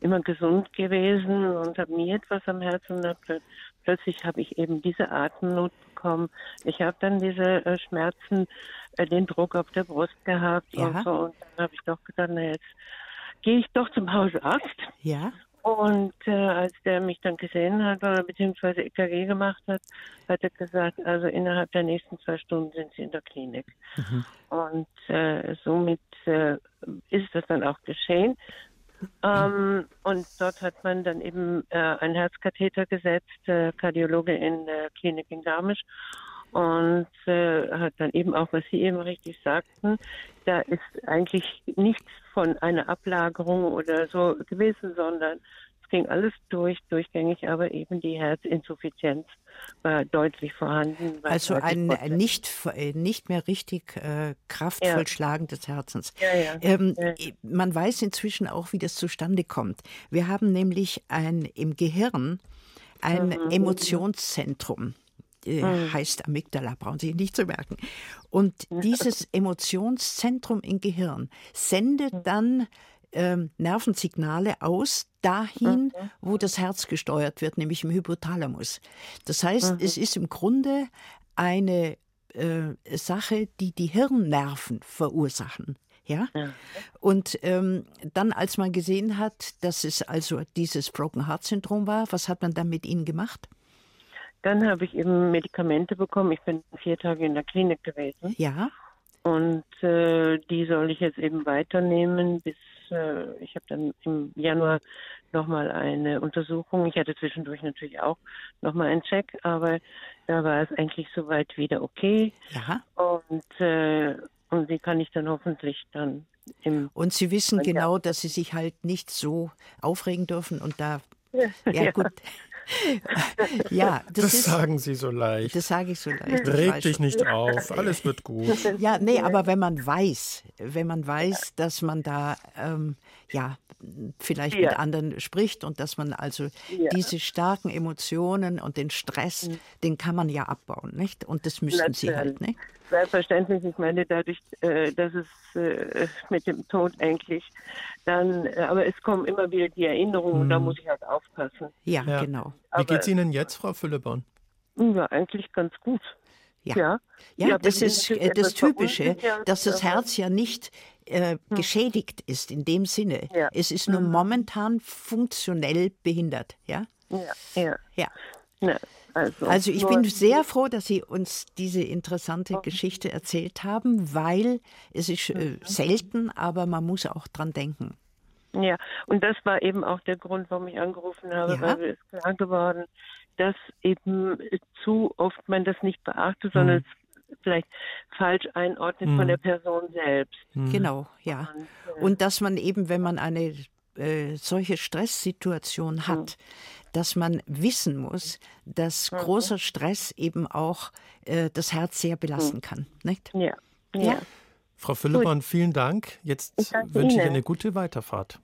immer gesund gewesen und habe nie etwas am Herzen und plö plötzlich habe ich eben diese Atemnot bekommen. Ich habe dann diese äh, Schmerzen, äh, den Druck auf der Brust gehabt Ja. und so und dann habe ich doch gedacht, na jetzt gehe ich doch zum Hausarzt. Ja. Und äh, als der mich dann gesehen hat oder beziehungsweise EKG gemacht hat, hat er gesagt, also innerhalb der nächsten zwei Stunden sind Sie in der Klinik. Und äh, somit äh, ist das dann auch geschehen. Ähm, und dort hat man dann eben äh, einen Herzkatheter gesetzt, äh, Kardiologe in der Klinik in Garmisch. Und äh, hat dann eben auch, was Sie eben richtig sagten, da ist eigentlich nichts von einer Ablagerung oder so gewesen, sondern es ging alles durch, durchgängig, aber eben die Herzinsuffizienz war deutlich vorhanden. war Also 30 ein nicht, äh, nicht mehr richtig äh, kraftvoll Ja. Schlagen des Herzens. Ja, ja. Ähm, Ja. Man weiß inzwischen auch, wie das zustande kommt. Wir haben nämlich ein, im Gehirn ein Mhm. Emotionszentrum. Äh, Heißt Amygdala, brauchen Sie nicht zu merken. Und dieses Emotionszentrum im Gehirn sendet Mhm. dann ähm, Nervensignale aus dahin, Mhm. wo das Herz gesteuert wird, nämlich im Hypothalamus. Das heißt, Mhm. es ist im Grunde eine äh, Sache, die die Hirnnerven verursachen. Ja? Und ähm, dann, als man gesehen hat, dass es also dieses Broken Heart Syndrom war, was hat man dann mit ihnen gemacht? Dann habe ich eben Medikamente bekommen. Ich bin vier Tage in der Klinik gewesen. Ja, Und äh, die soll ich jetzt eben weiternehmen bis, äh, ich habe dann im Januar nochmal eine Untersuchung. Ich hatte zwischendurch natürlich auch nochmal einen Check, aber da war es eigentlich soweit wieder okay. ja. Und, äh, und die kann ich dann hoffentlich dann im Und Sie wissen Ja. genau, dass Sie sich halt nicht so aufregen dürfen und da, ja, gut. ja, das, Das ist, sagen Sie so leicht. das sage ich so leicht. ich Reg dich nicht auf, alles wird gut. Ja, nee, aber wenn man weiß, wenn man weiß, dass man da ähm, ja vielleicht mit Ja. anderen spricht und dass man also Ja. diese starken Emotionen und den Stress, den kann man ja abbauen, nicht? Und das müssen sie halt, nicht? Selbstverständlich, ich meine, dadurch, äh, dass es äh, mit dem Tod eigentlich dann, äh, aber es kommen immer wieder die Erinnerungen und da muss ich halt aufpassen. Ja, Ja. genau. Wie Aber- geht's Ihnen jetzt, Frau Philippon? Ja, eigentlich ganz gut. Ja. Ja, Ja, Ja, das ist das Typische, dass das Herz ja nicht äh, geschädigt ist in dem Sinne. Ja. Es ist nur momentan funktionell behindert, ja? Ja, ja. Ja. Also, Also ich bin sehr froh, dass Sie uns diese interessante Geschichte erzählt haben, weil es ist äh, selten, aber man muss auch dran denken. Ja, und das war eben auch der Grund, warum ich angerufen habe, Ja. weil mir ist klar geworden, dass eben zu oft man das nicht beachtet, sondern es vielleicht falsch einordnet von der Person selbst. Genau, ja. Und dass man eben, wenn man eine äh, solche Stresssituation hat, dass man wissen muss, dass großer Stress eben auch äh, das Herz sehr belasten kann, nicht? Ja, ja. Ja. ja. Frau Philippon, vielen Dank. Jetzt Ich wünsche ich Ihnen. eine gute Weiterfahrt.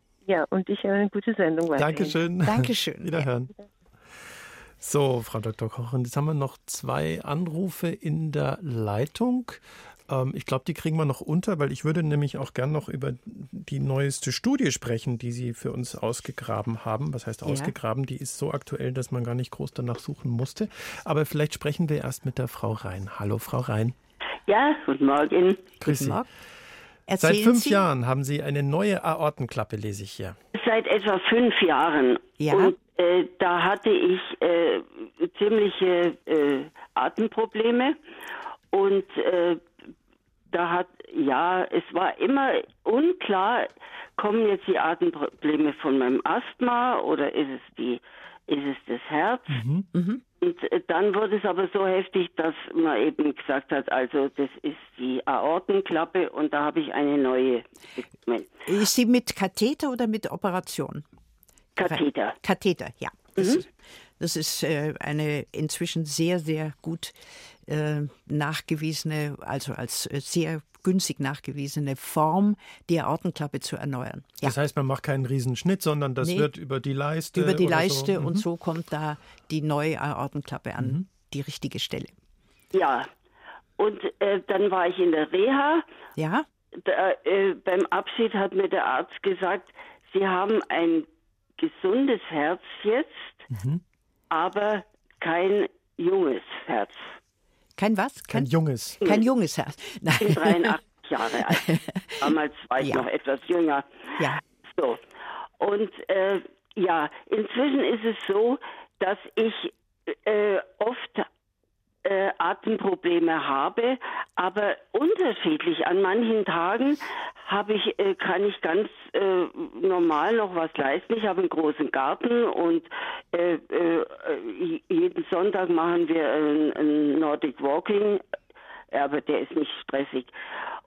und ich eine gute Sendung weiterhin. Dankeschön. Dankeschön. Wiederhören. So, Frau Dr. Koch, und jetzt haben wir noch zwei Anrufe in der Leitung. Ähm, ich glaube, die kriegen wir noch unter, weil ich würde nämlich auch gern noch über die neueste Studie sprechen, die Sie für uns ausgegraben haben. Was heißt Ja. ausgegraben? Die ist so aktuell, dass man gar nicht groß danach suchen musste. Aber vielleicht sprechen wir erst mit der Frau Rhein. Hallo, Frau Rhein. Ja, guten Morgen. Grüß Sie. Morgen. Seit Erzählen fünf Sie. Jahren haben Sie eine neue Aortenklappe, lese ich hier. Seit etwa fünf Jahren. Ja. Und äh, da hatte ich äh, ziemliche äh, Atemprobleme. Und äh, da hat, ja, es war immer unklar, kommen jetzt die Atemprobleme von meinem Asthma oder ist es die, ist es das Herz? Und äh, dann wurde es aber so heftig, dass man eben gesagt hat, also das ist die Aortenklappe und da habe ich eine neue. Ist sie mit Katheter oder mit Operation? Katheter. Katheter, ja. Ist, das ist äh, eine inzwischen sehr, sehr gut äh, nachgewiesene, also als äh, sehr günstig nachgewiesene Form, die Aortenklappe zu erneuern. Ja. Das heißt, man macht keinen Riesenschnitt, sondern das Nee. wird über die Leiste. Über die oder Leiste so. Mhm. und so kommt da die neue Aortenklappe an die richtige Stelle. Ja. Und äh, dann war ich in der Reha. Ja? Da, äh, beim Abschied hat mir der Arzt gesagt, Sie haben ein gesundes Herz jetzt, aber kein junges Herz. Kein was? Kein Kein, junges. kein junges Herz. Ich bin Nein. 83 Jahre alt. Damals war ich Ja. noch etwas jünger. Ja. So. Und äh, ja, inzwischen ist es so, dass ich äh, oft äh, Atemprobleme habe, aber unterschiedlich. An manchen Tagen habe ich, äh, kann ich ganz äh, normal noch was leisten. Ich habe einen großen Garten und äh, äh, jeden Sonntag machen wir ein, ein Nordic Walking, aber der ist nicht stressig.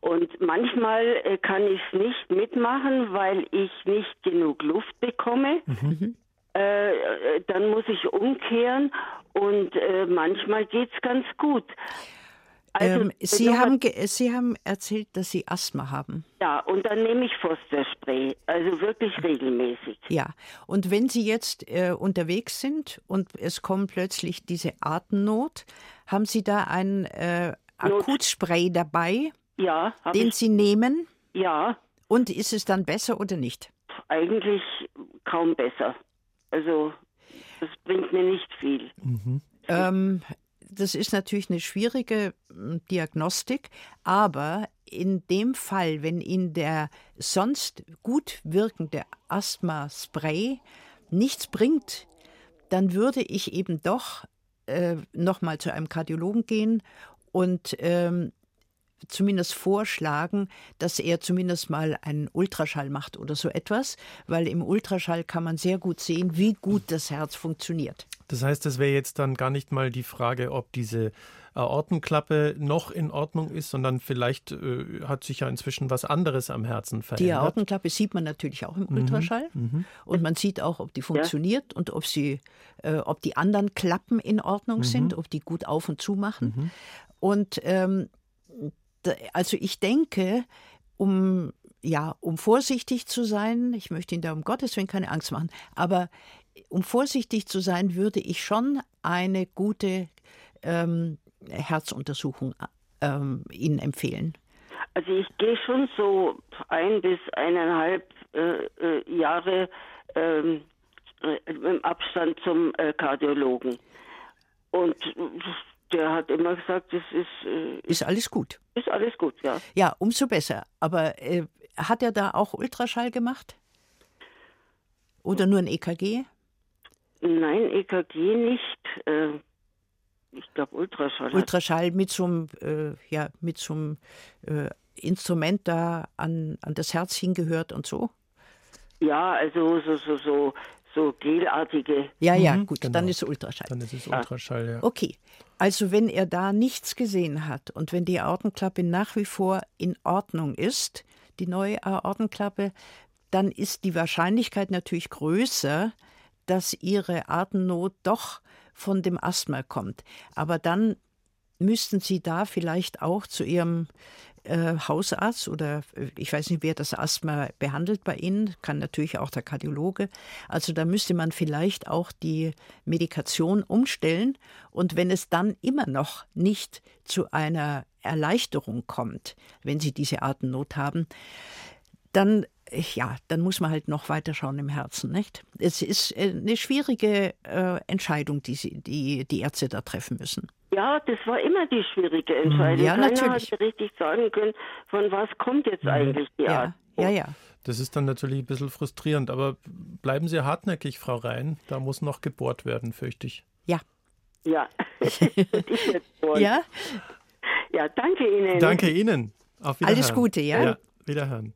Und manchmal äh, kann ich es nicht mitmachen, weil ich nicht genug Luft bekomme. Äh, äh, dann muss ich umkehren und äh, manchmal geht es ganz gut. Also, Ähm, Sie, nochmal- haben Sie haben erzählt, dass Sie Asthma haben. Ja, und dann nehme ich Foster-Spray, also wirklich regelmäßig. Ja, und wenn Sie jetzt äh, unterwegs sind und es kommt plötzlich diese Atemnot, haben Sie da ein äh, Akutspray dabei, Ja, den ich, Sie nehmen? ja, Und ist es dann besser oder nicht? eigentlich kaum besser. Also das bringt mir nicht viel. Ähm, das ist natürlich eine schwierige m, Diagnostik, aber in dem Fall, wenn Ihnen der sonst gut wirkende Asthma-Spray nichts bringt, dann würde ich eben doch äh, nochmal zu einem Kardiologen gehen und ähm, zumindest vorschlagen, dass er zumindest mal einen Ultraschall macht oder so etwas, weil im Ultraschall kann man sehr gut sehen, wie gut das Herz funktioniert. Das heißt, das wäre jetzt dann gar nicht mal die Frage, ob diese Aortenklappe noch in Ordnung ist, sondern vielleicht äh, hat sich ja inzwischen was anderes am Herzen Die verändert. Aortenklappe sieht man natürlich auch im Ultraschall und man sieht auch, ob die funktioniert und ob sie, äh, ob die anderen Klappen in Ordnung sind, ob die gut auf und zu machen. Und ähm, also ich denke, um ja, um vorsichtig zu sein, ich möchte Ihnen da um Gottes Willen keine Angst machen, aber um vorsichtig zu sein, würde ich schon eine gute ähm, Herzuntersuchung ähm, Ihnen empfehlen. Also ich gehe schon so ein bis eineinhalb äh, äh, Jahre ähm, äh, im Abstand zum äh, Kardiologen. Und äh, der hat immer gesagt, das ist, äh, Ist alles gut. ist alles gut, ja. Ja, umso besser. Aber äh, hat er da auch Ultraschall gemacht? Oder nur ein EKG? Nein, EKG nicht. Äh, ich glaube Ultraschall. Ultraschall mit so einem, äh, ja, mit so einem äh, Instrument da an, an das Herz hingehört und so? Ja, also so so so so gelartige. Ja, ja, Mhm, gut, genau. dann ist Ultraschall. Dann ist es Ultraschall, ja. Okay, also wenn er da nichts gesehen hat und wenn die Aortenklappe nach wie vor in Ordnung ist, die neue Aortenklappe, dann ist die Wahrscheinlichkeit natürlich größer, dass ihre Atemnot doch von dem Asthma kommt. Aber dann müssten Sie da vielleicht auch zu Ihrem äh, Hausarzt oder äh, ich weiß nicht, wer das Asthma behandelt bei Ihnen, kann natürlich auch der Kardiologe. Also da müsste man vielleicht auch die Medikation umstellen. Und wenn es dann immer noch nicht zu einer Erleichterung kommt, wenn Sie diese Atemnot haben, dann ja, dann muss man halt noch weiter schauen im Herzen, nicht? Es ist äh, eine schwierige äh, Entscheidung, die, sie, die die Ärzte da treffen müssen. Ja, das war immer die schwierige Entscheidung. Ja, Keiner natürlich. hat richtig sagen können, von was kommt jetzt eigentlich die Ja, Art. ja, ja. Das ist dann natürlich ein bisschen frustrierend, aber bleiben Sie hartnäckig, Frau Rhein. Da muss noch gebohrt werden, fürchte ich. Ja. Ja. Ja, ja, danke Ihnen. Danke Ihnen. Auf Wiederhören. Alles Gute, ja? Ja, Wiederhören.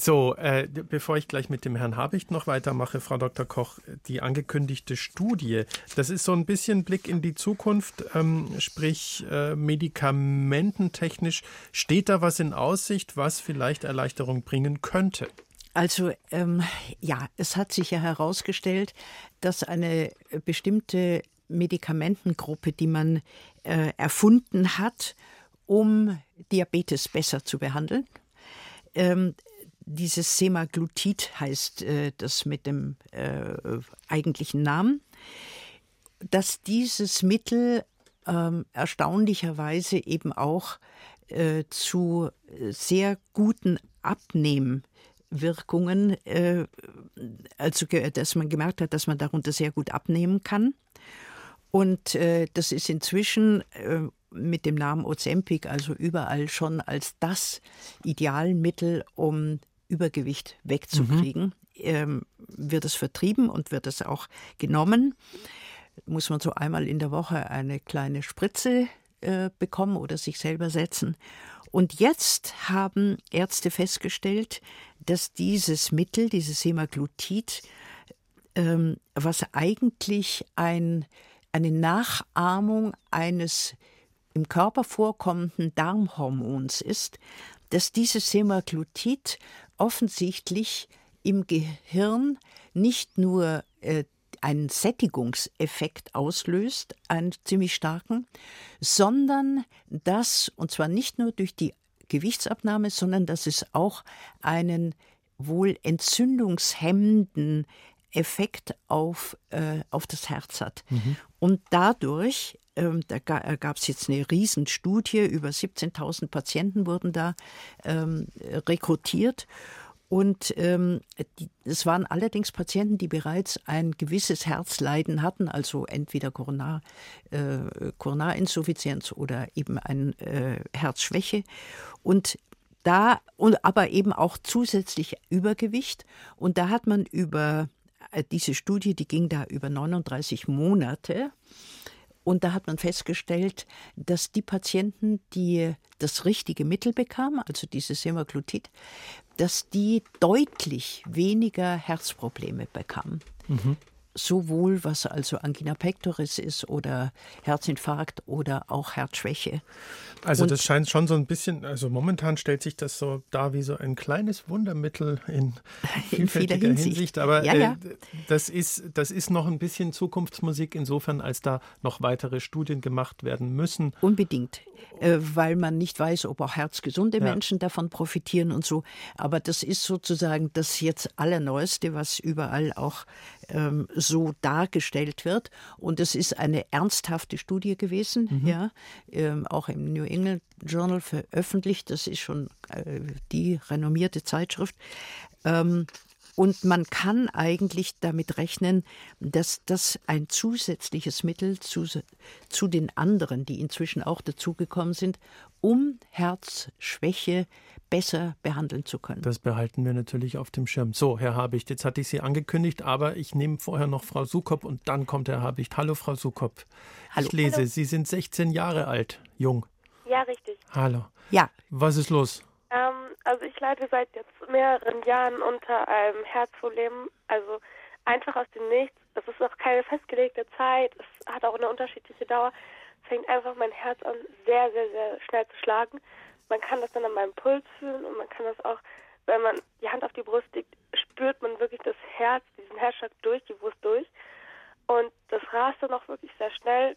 So, äh, bevor ich gleich mit dem Herrn Habicht noch weitermache, Frau Dr. Koch, die angekündigte Studie, das ist so ein bisschen Blick in die Zukunft, ähm, sprich äh, medikamententechnisch. Steht da was in Aussicht, was vielleicht Erleichterung bringen könnte? Also ähm, ja, es hat sich ja herausgestellt, dass eine bestimmte Medikamentengruppe, die man äh, erfunden hat, um Diabetes besser zu behandeln, ähm, dieses Semaglutid heißt äh, das mit dem äh, eigentlichen Namen, dass dieses Mittel ähm, erstaunlicherweise eben auch äh, zu sehr guten Abnehmwirkungen, äh, also dass man gemerkt hat, dass man darunter sehr gut abnehmen kann. Und äh, das ist inzwischen äh, mit dem Namen Ozempic also überall schon als das Idealmittel, um Übergewicht wegzukriegen, ähm, wird es vertrieben und wird es auch genommen. Muss man so einmal in der Woche eine kleine Spritze äh, bekommen oder sich selber setzen. Und jetzt haben Ärzte festgestellt, dass dieses Mittel, dieses Semaglutid, ähm, was eigentlich ein, eine Nachahmung eines im Körper vorkommenden Darmhormons ist, dass dieses Semaglutid offensichtlich im Gehirn nicht nur äh, einen Sättigungseffekt auslöst, einen ziemlich starken, sondern dass, und zwar nicht nur durch die Gewichtsabnahme, sondern dass es auch einen wohl entzündungshemmenden Effekt auf, äh, auf das Herz hat. Und dadurch, ähm, da gab es jetzt eine Riesenstudie, über 17.000 Patienten wurden da ähm, rekrutiert. Und ähm, die, es waren allerdings Patienten, die bereits ein gewisses Herzleiden hatten, also entweder Koronar, äh, Koronarinsuffizienz oder eben eine äh, Herzschwäche. Und da, und aber eben auch zusätzlich Übergewicht. Und da hat man über äh, diese Studie, die ging da über 39 Monate. Und da hat man festgestellt, dass die Patienten, die das richtige Mittel bekamen, also dieses Semaglutid, dass die deutlich weniger Herzprobleme bekamen. Sowohl was also Angina pectoris ist oder Herzinfarkt oder auch Herzschwäche. Also Und- das scheint schon so ein bisschen, also momentan stellt sich das so dar wie so ein kleines Wundermittel in In vielfältiger vieler Hinsicht. Hinsicht. Aber Ja, ja. Äh, das, ist, das ist noch ein bisschen Zukunftsmusik insofern, als da noch weitere Studien gemacht werden müssen. Unbedingt, äh, weil man nicht weiß, ob auch herzgesunde Ja. Menschen davon profitieren und so. Aber das ist sozusagen das jetzt Allerneueste, was überall auch ähm, so dargestellt wird. Und es ist eine ernsthafte Studie gewesen, ja, ähm, auch im New England Journal veröffentlicht. Das ist schon äh, die renommierte Zeitschrift. Ähm, und man kann eigentlich damit rechnen, dass das ein zusätzliches Mittel zu, zu den anderen, die inzwischen auch dazugekommen sind, um Herzschwäche besser behandeln zu können. Das behalten wir natürlich auf dem Schirm. So, Herr Habicht, jetzt hatte ich Sie angekündigt, aber ich nehme vorher noch Frau Sukop und dann kommt Herr Habicht. Hallo, Frau Sukop. Hallo. Ich lese, Sie sind 16 Jahre alt, jung. Ja, richtig. Hallo. Ja, Was ist los? Ähm, also ich leide seit jetzt mehreren Jahren unter einem Herzproblem, also einfach aus dem Nichts. Es ist auch keine festgelegte Zeit, es hat auch eine unterschiedliche Dauer. Es fängt einfach mein Herz an, sehr, sehr, sehr schnell zu schlagen. Man kann das dann an meinem Puls fühlen und man kann das auch, wenn man die Hand auf die Brust legt, spürt man wirklich das Herz, diesen Herzschlag durch, die Brust durch. Und das rast dann auch wirklich sehr schnell.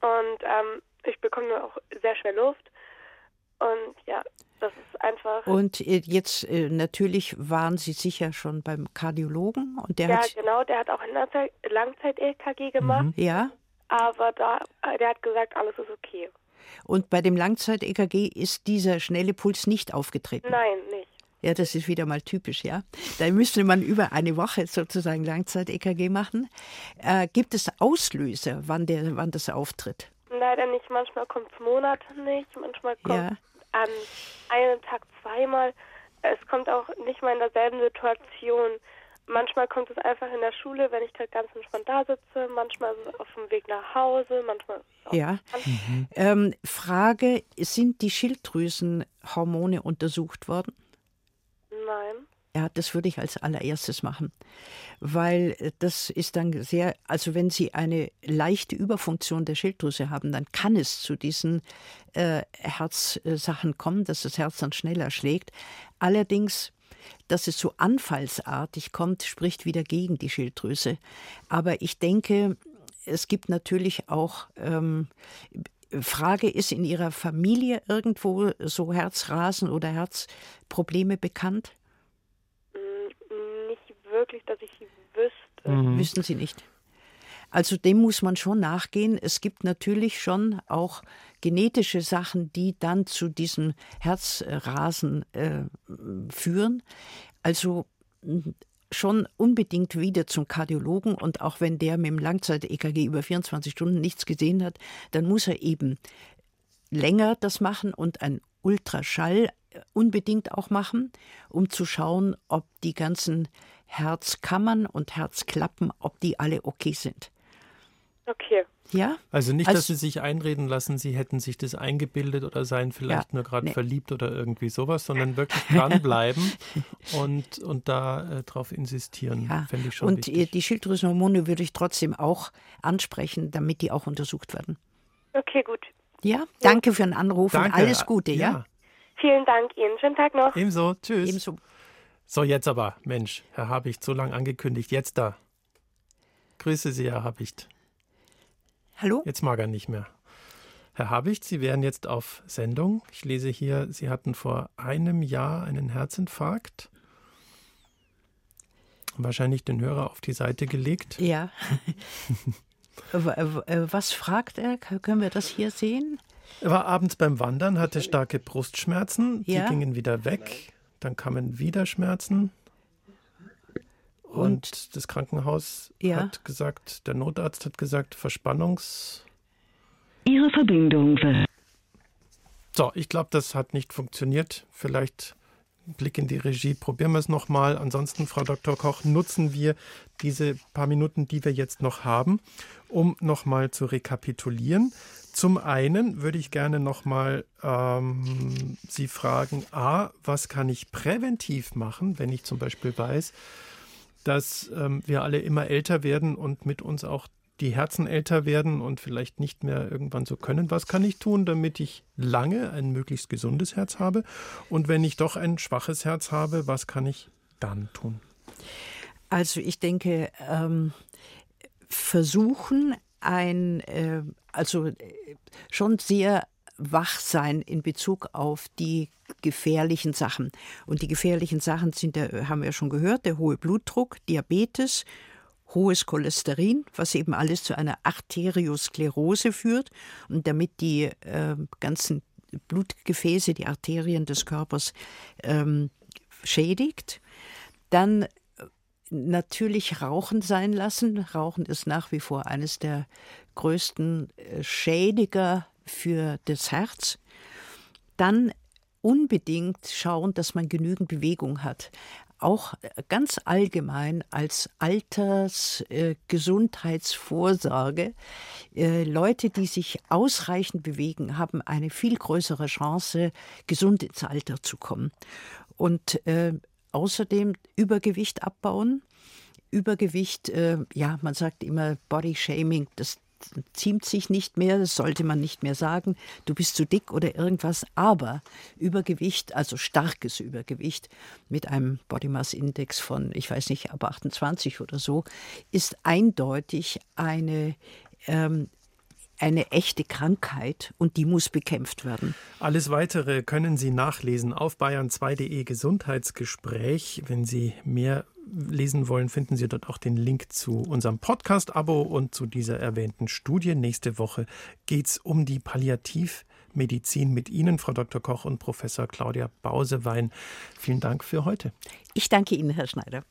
Und ähm, ich bekomme auch sehr schwer Luft. Und ja, das ist einfach. Und äh, jetzt äh, natürlich waren Sie sicher schon beim Kardiologen und der ja, hat. genau, der hat auch ein Langzeit-EKG gemacht. Mhm. Ja. Aber da, der hat gesagt, alles ist okay. Und bei dem Langzeit-EKG ist dieser schnelle Puls nicht aufgetreten. Nein, nicht. Ja, das ist wieder mal typisch, ja. Da müsste man über eine Woche sozusagen Langzeit-EKG machen. Äh, gibt es Auslöser, wann, der, wann das auftritt? Leider nicht. Manchmal kommt es Monate nicht, manchmal kommt Ja. An einem Tag zweimal. Es kommt auch nicht mal in derselben Situation. Manchmal kommt es einfach in der Schule, wenn ich da ganz entspannt da sitze. Manchmal ist es auf dem Weg nach Hause. Manchmal ist es auch Ja. Ähm, Frage: Sind die Schilddrüsenhormone untersucht worden? Nein. Ja, das würde ich als allererstes machen, weil äh, das ist dann sehr, also wenn Sie eine leichte Überfunktion der Schilddrüse haben, dann kann es zu diesen äh, Herzsachen kommen, dass das Herz dann schneller schlägt. Allerdings, dass es so anfallsartig kommt, spricht wieder gegen die Schilddrüse. Aber ich denke, es gibt natürlich auch ähm, Frage, ist in Ihrer Familie irgendwo so Herzrasen oder Herzprobleme bekannt? Wirklich, dass ich wüsste. Mhm. Wissen Sie nicht. Also dem muss man schon nachgehen. Es gibt natürlich schon auch genetische Sachen, die dann zu diesem Herzrasen äh, führen. Also schon unbedingt wieder zum Kardiologen und auch wenn der mit dem Langzeit-EKG über 24 Stunden nichts gesehen hat, dann muss er eben länger das machen und ein Ultraschall unbedingt auch machen, um zu schauen, ob die ganzen Herzkammern und Herzklappen, ob die alle okay sind. Okay. Ja? Also nicht, Also- dass Sie sich einreden lassen, Sie hätten sich das eingebildet oder seien vielleicht Ja, nur gerade nee. verliebt oder irgendwie sowas, sondern wirklich dranbleiben und, und da äh, drauf insistieren, Ja. fände ich schon Und wichtig. die Schilddrüsenhormone würde ich trotzdem auch ansprechen, damit die auch untersucht werden. Okay, gut. Ja, danke für den Anruf und Danke. alles Gute, ja? Vielen Dank Ihnen. Schönen Tag noch. Ebenso, tschüss. Ebenso. So, jetzt aber, Mensch, Herr Habicht, so lang angekündigt, jetzt da. Grüße Sie, Herr Habicht. Hallo? Jetzt mag er nicht mehr. Herr Habicht, Sie wären jetzt auf Sendung. Ich lese hier, Sie hatten vor einem Jahr einen Herzinfarkt. Wahrscheinlich den Hörer auf die Seite gelegt. Ja. Äh, Was fragt er? Können wir das hier sehen? Er war abends beim Wandern, hatte starke Brustschmerzen. Die Ja. gingen wieder weg. Dann kamen wieder Schmerzen. Und, das Krankenhaus Ja. hat gesagt, der Notarzt hat gesagt, Verspannungs. Ihre Verbindung. So, ich glaube, das hat nicht funktioniert. Vielleicht ein Blick in die Regie, probieren wir es nochmal. Ansonsten, Frau Dr. Koch, nutzen wir diese paar Minuten, die wir jetzt noch haben, um nochmal zu rekapitulieren. Zum einen würde ich gerne nochmal ähm, Sie fragen, a, was kann ich präventiv machen, wenn ich zum Beispiel weiß, dass ähm, wir alle immer älter werden und mit uns auch die Herzen älter werden und vielleicht nicht mehr irgendwann so können. Was kann ich tun, damit ich lange ein möglichst gesundes Herz habe? Und wenn ich doch ein schwaches Herz habe, was kann ich dann tun? Also ich denke, ähm, versuchen ein, äh, also äh, schon sehr wach sein in Bezug auf die gefährlichen Sachen. Und die gefährlichen Sachen sind, der, haben wir schon gehört, der hohe Blutdruck, Diabetes, hohes Cholesterin, was eben alles zu einer Arteriosklerose führt. Und damit die äh, ganzen Blutgefäße, die Arterien des Körpers ähm, schädigt. Dann natürlich Rauchen sein lassen. Rauchen ist nach wie vor eines der größten äh, Schädiger für das Herz. Dann unbedingt schauen, dass man genügend Bewegung hat. Auch äh, ganz allgemein als Altersgesundheitsvorsorge. Äh, Leute, die sich ausreichend bewegen, haben eine viel größere Chance, gesund ins Alter zu kommen. Und äh, außerdem Übergewicht abbauen. Übergewicht, äh, ja, man sagt immer Body Shaming, das ziemt sich nicht mehr, das sollte man nicht mehr sagen, du bist zu dick oder irgendwas, aber Übergewicht, also starkes Übergewicht mit einem Body Mass Index von, ich weiß nicht, ab 28 oder so, ist eindeutig eine ähm, eine echte Krankheit und die muss bekämpft werden. Alles weitere können Sie nachlesen auf bayern2.de Gesundheitsgespräch. Wenn Sie mehr lesen wollen, finden Sie dort auch den Link zu unserem Podcast-Abo und zu dieser erwähnten Studie. Nächste Woche geht es um die Palliativmedizin mit Ihnen, Frau Dr. Koch und Professor Claudia Bausewein. Vielen Dank für heute. Ich danke Ihnen, Herr Schneider.